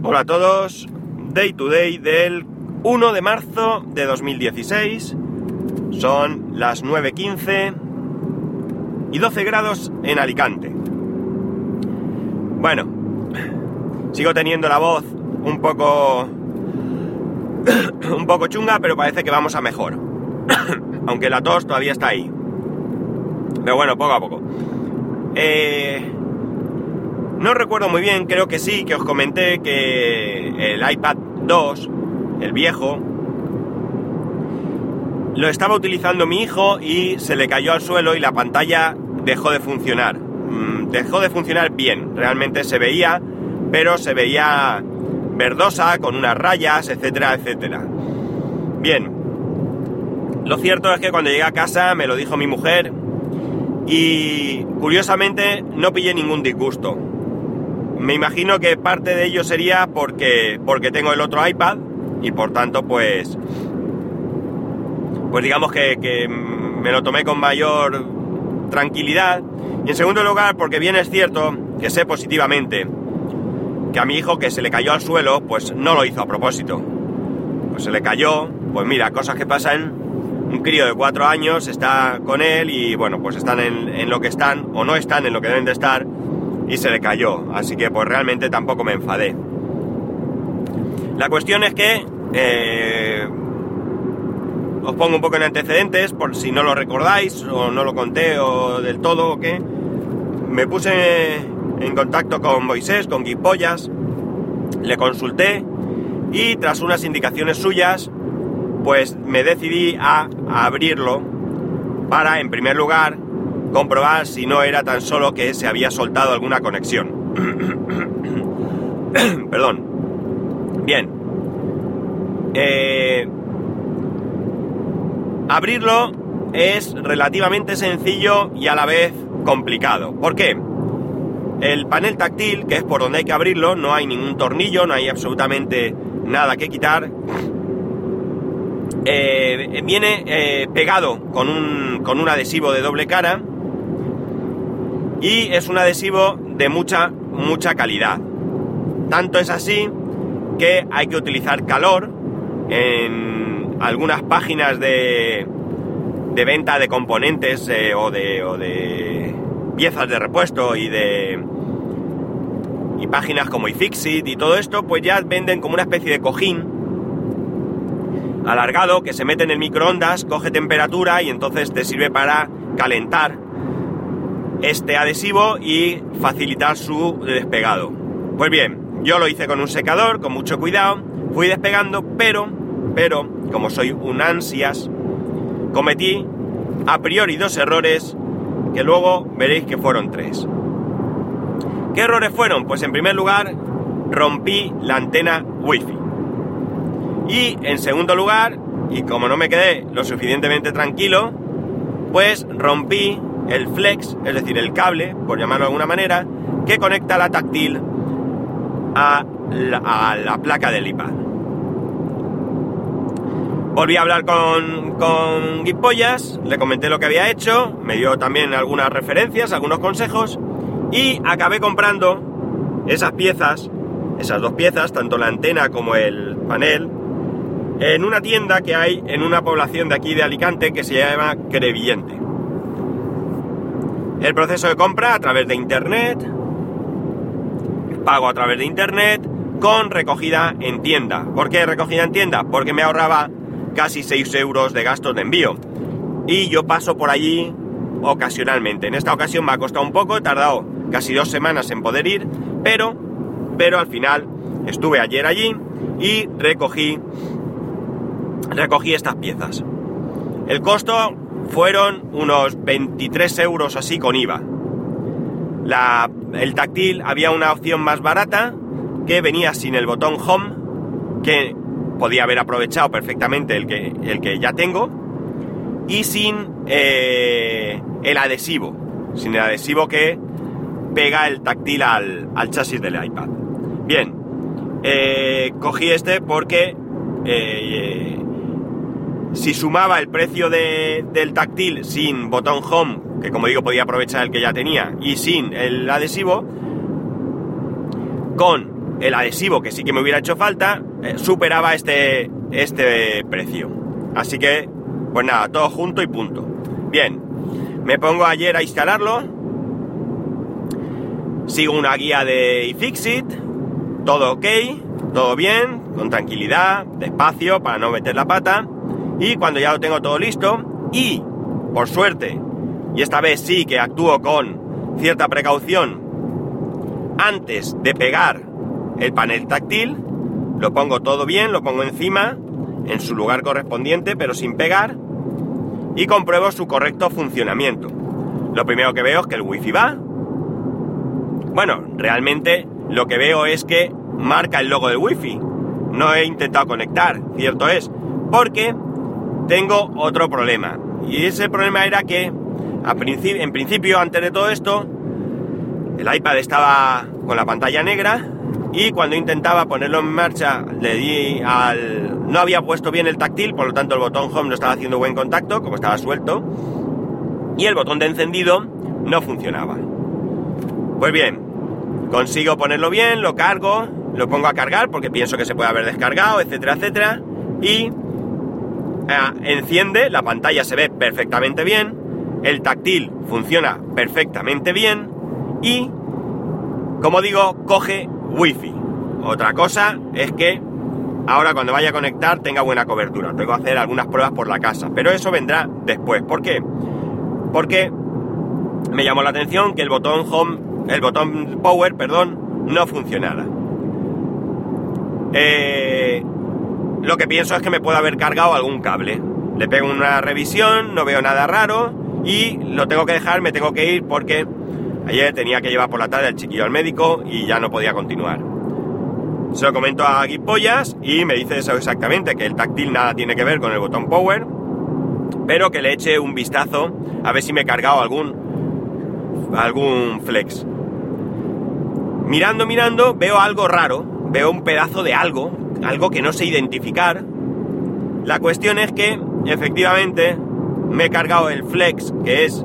Hola a todos, Day to Day del 1 de marzo de 2016. Son las 9.15 y 12 grados en Alicante. Bueno, sigo teniendo la voz un poco... un poco chunga, pero parece que vamos a mejor. Aunque la tos todavía está ahí. Pero bueno, poco a poco. Eh, no recuerdo muy bien, creo que sí, que os comenté que el iPad 2, el viejo, lo estaba utilizando mi hijo y se le cayó al suelo y la pantalla dejó de funcionar. Mm, dejó de funcionar bien, realmente se veía, pero se veía verdosa, con unas rayas, etcétera, etcétera. Bien, lo cierto es que cuando llegué a casa me lo dijo mi mujer y curiosamente no pillé ningún disgusto. Me imagino que parte de ello sería porque, porque tengo el otro iPad y por tanto pues pues digamos que, que, me lo tomé con mayor tranquilidad. Y en segundo lugar porque bien es cierto que sé positivamente que a mi hijo que se le cayó al suelo pues no lo hizo a propósito. Pues se le cayó pues mira cosas que pasan. Un crío de cuatro años está con él y bueno pues están en, en lo que están o no están en lo que deben de estar y se le cayó. Así que pues realmente tampoco me enfadé. La cuestión es que eh, os pongo un poco en antecedentes por si no lo recordáis o no lo conté o del todo o qué. Me puse en contacto con Moisés, con Guipollas, le consulté y tras unas indicaciones suyas pues me decidí a abrirlo para en primer lugar comprobar si no era tan solo que se había soltado alguna conexión. Perdón. Bien. Eh, abrirlo es relativamente sencillo y a la vez complicado. ¿Por qué? El panel táctil, que es por donde hay que abrirlo, no hay ningún tornillo, no hay absolutamente nada que quitar. Eh, viene eh, pegado con un, con un adhesivo de doble cara y es un adhesivo de mucha, mucha calidad. Tanto es así que hay que utilizar calor en algunas páginas de, de venta de componentes eh, o, de, o de piezas de repuesto y de y páginas como iFixit y todo esto, pues ya venden como una especie de cojín alargado que se mete en el microondas, coge temperatura y entonces te sirve para calentar este adhesivo y facilitar su despegado. Pues bien, yo lo hice con un secador, con mucho cuidado, fui despegando, pero, pero, como soy un ansias, cometí a priori dos errores que luego veréis que fueron tres. ¿Qué errores fueron? Pues en primer lugar, rompí la antena wifi. Y en segundo lugar, y como no me quedé lo suficientemente tranquilo, pues rompí el flex, es decir, el cable, por llamarlo de alguna manera, que conecta la táctil a la, placa del iPad. Volví a hablar con, con Guipollas, le comenté lo que había hecho, me dio también algunas referencias, algunos consejos, y acabé comprando esas piezas, esas dos piezas, tanto la antena como el panel, en una tienda que hay en una población de aquí de Alicante que se llama Crevillente. El proceso de compra a través de internet, pago a través de internet, con recogida en tienda. ¿Por qué recogida en tienda? Porque me ahorraba casi 6 euros de gastos de envío. Y yo paso por allí ocasionalmente. En esta ocasión me ha costado un poco, he tardado casi dos semanas en poder ir, pero, pero al final estuve ayer allí y recogí, recogí estas piezas. El costo fueron unos 23 euros así con IVA. El táctil había una opción más barata que venía sin el botón Home, que podía haber aprovechado perfectamente el que, el que ya tengo, y sin eh, el adhesivo, sin el adhesivo que pega el táctil al, al chasis del iPad. Bien, eh, cogí este porque eh, si sumaba el precio del táctil sin botón home, que como digo podía aprovechar el que ya tenía, y sin el adhesivo, con el adhesivo, que sí que me hubiera hecho falta, eh, superaba este, este precio. Así que, pues nada, todo junto y punto. Bien, me pongo ayer a instalarlo. Sigo una guía de iFixit. Todo ok, todo bien, con tranquilidad, despacio, para no meter la pata. Y cuando ya lo tengo todo listo, y por suerte, y esta vez sí que actúo con cierta precaución, antes de pegar el panel táctil, lo pongo todo bien, lo pongo encima, en su lugar correspondiente, pero sin pegar, y compruebo su correcto funcionamiento. Lo primero que veo es que el wifi va. Bueno, realmente lo que veo es que marca el logo del wifi. No he intentado conectar, cierto es, porque tengo otro problema. Y ese problema era que, en principio, antes de todo esto, el iPad estaba con la pantalla negra y cuando intentaba ponerlo en marcha le di al... no había puesto bien el táctil, por lo tanto el botón home no estaba haciendo buen contacto, como estaba suelto, y el botón de encendido no funcionaba. Pues bien, consigo ponerlo bien, lo cargo, lo pongo a cargar porque pienso que se puede haber descargado, etcétera, etcétera, y enciende, la pantalla se ve perfectamente bien, el táctil funciona perfectamente bien y, como digo, coge wifi. Otra cosa es que ahora cuando vaya a conectar tenga buena cobertura. Tengo que hacer algunas pruebas por la casa, pero eso vendrá después. ¿Por qué? Porque me llamó la atención que el botón home, el botón power, perdón, no funcionara. Eh, lo que pienso es que me puede haber cargado algún cable. Le pego una revisión, no veo nada raro y lo tengo que dejar, me tengo que ir porque Ayer tenía que llevar por la tarde al chiquillo al médico y ya no podía continuar. Se lo comento a Guipollas y me dice eso exactamente, que el táctil nada tiene que ver con el botón power, pero que le eche un vistazo a ver si me he cargado algún, algún flex. Mirando, mirando, veo algo raro, veo un pedazo de algo, algo que no sé identificar. La cuestión es que, efectivamente, me he cargado el flex, que es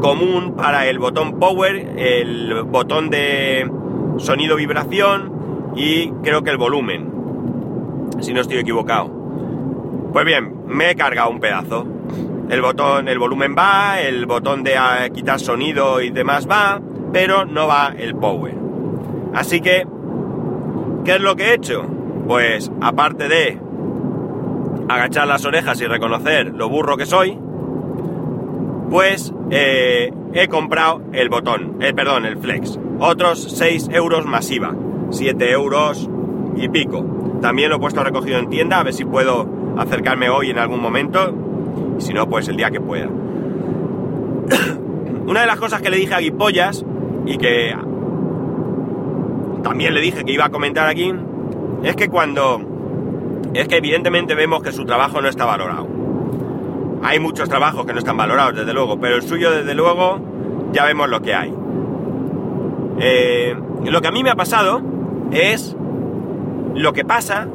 común para el botón power, el botón de sonido vibración y creo que el volumen, si no estoy equivocado. Pues bien, me he cargado un pedazo. El botón, el volumen va, el botón de ah, quitar sonido y demás va, pero no va el power. Así que, ¿qué es lo que he hecho? Pues aparte de agachar las orejas y reconocer lo burro que soy, pues eh, he comprado el botón, eh, perdón, el flex. Otros 6 euros masiva, 7 euros y pico. También lo he puesto recogido en tienda, a ver si puedo acercarme hoy en algún momento. Y si no, pues el día que pueda. Una de las cosas que le dije a Guipollas y que también le dije que iba a comentar aquí es que cuando es que evidentemente vemos que su trabajo no está valorado. Hay muchos trabajos que no están valorados, desde luego, pero el suyo, desde luego, ya vemos lo que hay. Eh, lo que a mí me ha pasado es lo que pasa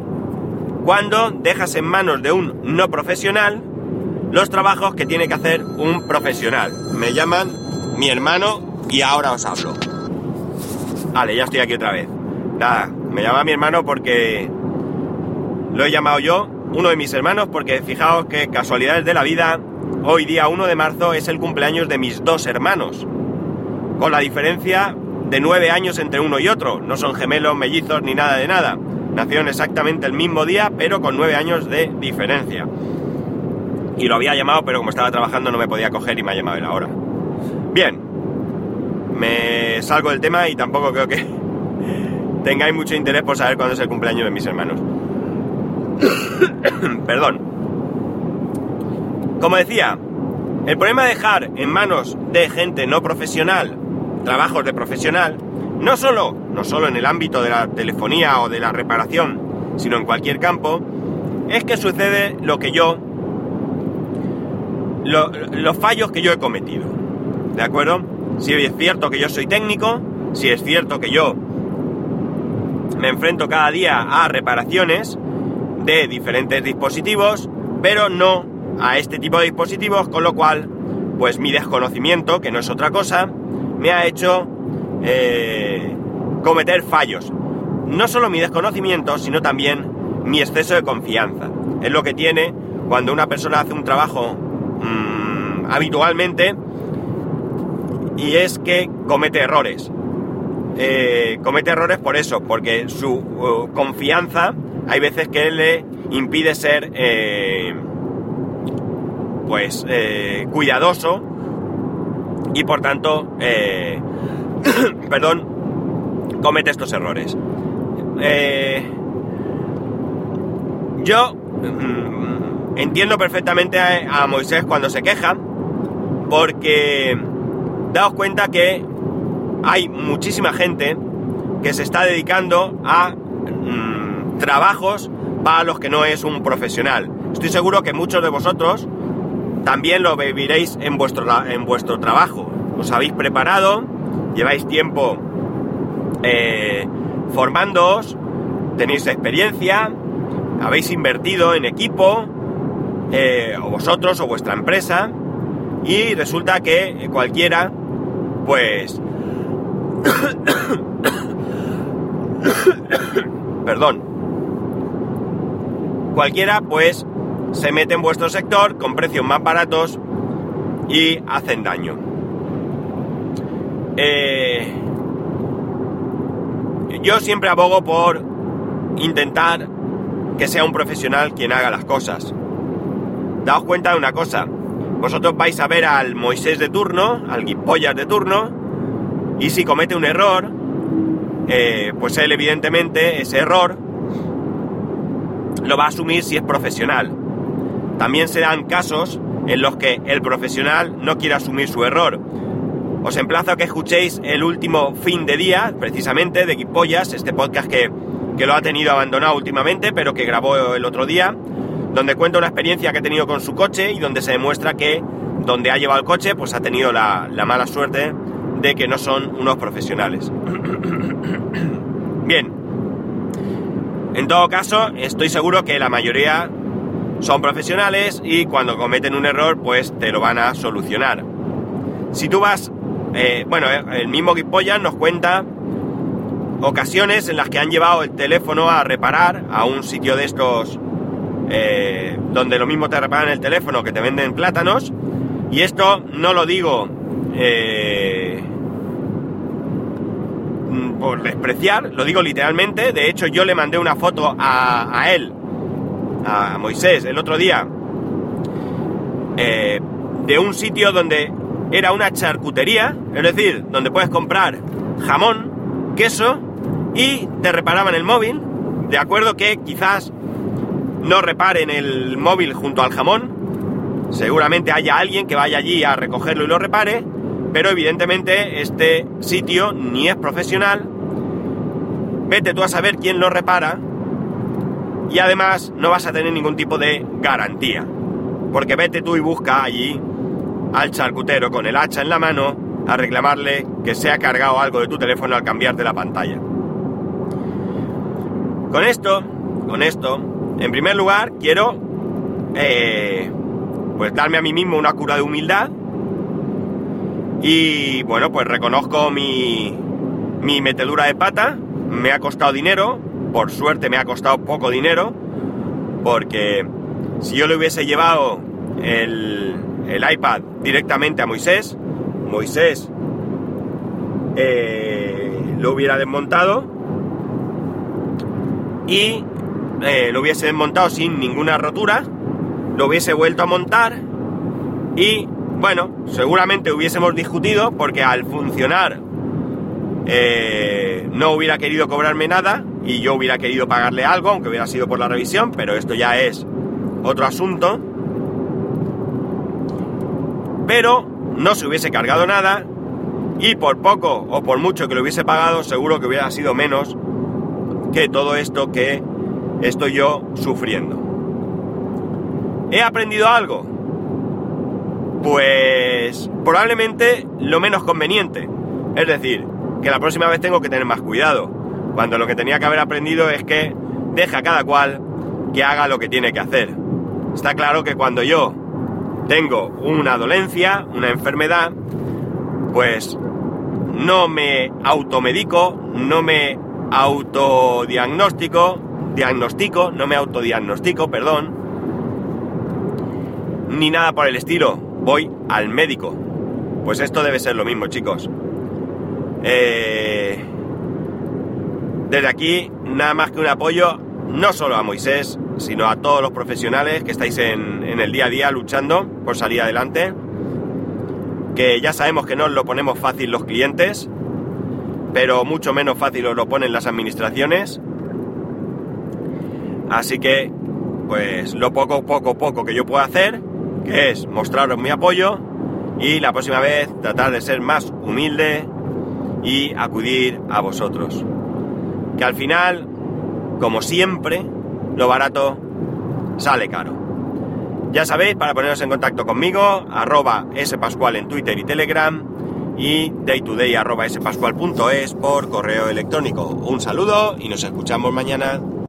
cuando dejas en manos de un no profesional los trabajos que tiene que hacer un profesional. Me llaman mi hermano y ahora os hablo. Vale, ya estoy aquí otra vez. Nada, me llama mi hermano porque lo he llamado yo uno de mis hermanos, porque fijaos que casualidades de la vida, hoy día 1 de marzo es el cumpleaños de mis dos hermanos, con la diferencia de nueve años entre uno y otro, no son gemelos, mellizos ni nada de nada, nacieron exactamente el mismo día, pero con nueve años de diferencia. Y lo había llamado, pero como estaba trabajando no me podía coger y me ha llamado él ahora. Bien, me salgo del tema y tampoco creo que tengáis mucho interés por saber cuándo es el cumpleaños de mis hermanos. Perdón. Como decía, el problema de dejar en manos de gente no profesional trabajos de profesional, no solo, no solo en el ámbito de la telefonía o de la reparación, sino en cualquier campo, es que sucede lo que yo, los fallos que yo he cometido. ¿De acuerdo? Si es cierto que yo soy técnico, si es cierto que yo me enfrento cada día a reparaciones, de diferentes dispositivos, pero no a este tipo de dispositivos, con lo cual, pues mi desconocimiento, que no es otra cosa, me ha hecho eh, cometer fallos. no solo mi desconocimiento, sino también mi exceso de confianza. Es lo que tiene cuando una persona hace un trabajo mmm, habitualmente y es que comete errores. Eh, comete errores por eso, porque su uh, confianza hay veces que le impide ser eh, pues eh, cuidadoso y por tanto perdón comete estos errores. Yo mm, entiendo perfectamente a, a Moisés cuando se queja porque daos cuenta que hay muchísima gente que se está dedicando a mmm, trabajos para los que no es un profesional. Estoy seguro que muchos de vosotros también lo viviréis en vuestro, en vuestro trabajo. Os habéis preparado, lleváis tiempo eh, formándoos, tenéis experiencia, habéis invertido en equipo, eh, o vosotros o vuestra empresa, y resulta que cualquiera, pues, Perdón. Cualquiera, pues, se mete en vuestro sector con precios más baratos y hacen daño. Eh, yo siempre abogo por intentar que sea un profesional quien haga las cosas. Daos cuenta de una cosa. Vosotros vais a ver al Moisés de turno, al Guipollas de turno, y si comete un error, eh, pues él evidentemente ese error lo va a asumir si es profesional. También se dan casos en los que el profesional no quiere asumir su error. Os emplazo a que escuchéis el último fin de día, precisamente, de Guipollas, este podcast que, que lo ha tenido abandonado últimamente, pero que grabó el otro día, donde cuenta una experiencia que ha tenido con su coche y donde se demuestra que donde ha llevado el coche, pues ha tenido la, la mala suerte de que no son unos profesionales. Bien, en todo caso, estoy seguro que la mayoría son profesionales y cuando cometen un error, pues te lo van a solucionar. Si tú vas, eh, bueno, el mismo Gipollas nos cuenta ocasiones en las que han llevado el teléfono a reparar a un sitio de estos eh, donde lo mismo te reparan el teléfono que te venden plátanos. Y esto no lo digo eh, por despreciar, lo digo literalmente, de hecho yo le mandé una foto a, a él, a Moisés, el otro día, eh, de un sitio donde era una charcutería, es decir, donde puedes comprar jamón, queso y te reparaban el móvil, de acuerdo que quizás no reparen el móvil junto al jamón, seguramente haya alguien que vaya allí a recogerlo y lo repare, pero evidentemente este sitio ni es profesional, vete tú a saber quién lo repara. Y además no vas a tener ningún tipo de garantía, porque vete tú y busca allí al charcutero con el hacha en la mano a reclamarle que se ha cargado algo de tu teléfono al cambiarte la pantalla. Con esto, con esto, en primer lugar quiero eh, pues darme a mí mismo una cura de humildad y bueno, pues reconozco mi, mi metedura de pata, me ha costado dinero, por suerte me ha costado poco dinero, porque si yo le hubiese llevado el, el iPad directamente a Moisés, Moisés eh, lo hubiera desmontado. Y eh, lo hubiese desmontado sin ninguna rotura, lo hubiese vuelto a montar. Y bueno, seguramente hubiésemos discutido porque al funcionar eh, no hubiera querido cobrarme nada y yo hubiera querido pagarle algo, aunque hubiera sido por la revisión, pero esto ya es otro asunto. Pero no se hubiese cargado nada y por poco o por mucho que lo hubiese pagado, seguro que hubiera sido menos que todo esto que estoy yo sufriendo. ¿He aprendido algo? Pues probablemente lo menos conveniente. Es decir, que la próxima vez tengo que tener más cuidado. Cuando lo que tenía que haber aprendido es que deja a cada cual que haga lo que tiene que hacer. Está claro que cuando yo tengo una dolencia, una enfermedad, pues no me automedico, no me autodiagnóstico, no me autodiagnostico, perdón, ni nada por el estilo, voy al médico. Pues esto debe ser lo mismo, chicos. Eh, desde aquí, nada más que un apoyo, no solo a Moisés, sino a todos los profesionales que estáis en, en el día a día luchando por salir adelante. Que ya sabemos que no os lo ponemos fácil los clientes, pero mucho menos fácil os lo ponen las administraciones. Así que, pues lo poco, poco, poco que yo puedo hacer, que es mostraros mi apoyo y la próxima vez tratar de ser más humilde y acudir a vosotros. Que al final, como siempre, lo barato sale caro. Ya sabéis, para poneros en contacto conmigo, arroba spascual en Twitter y Telegram y daytoday arroba spascual.es por correo electrónico. Un saludo y nos escuchamos mañana.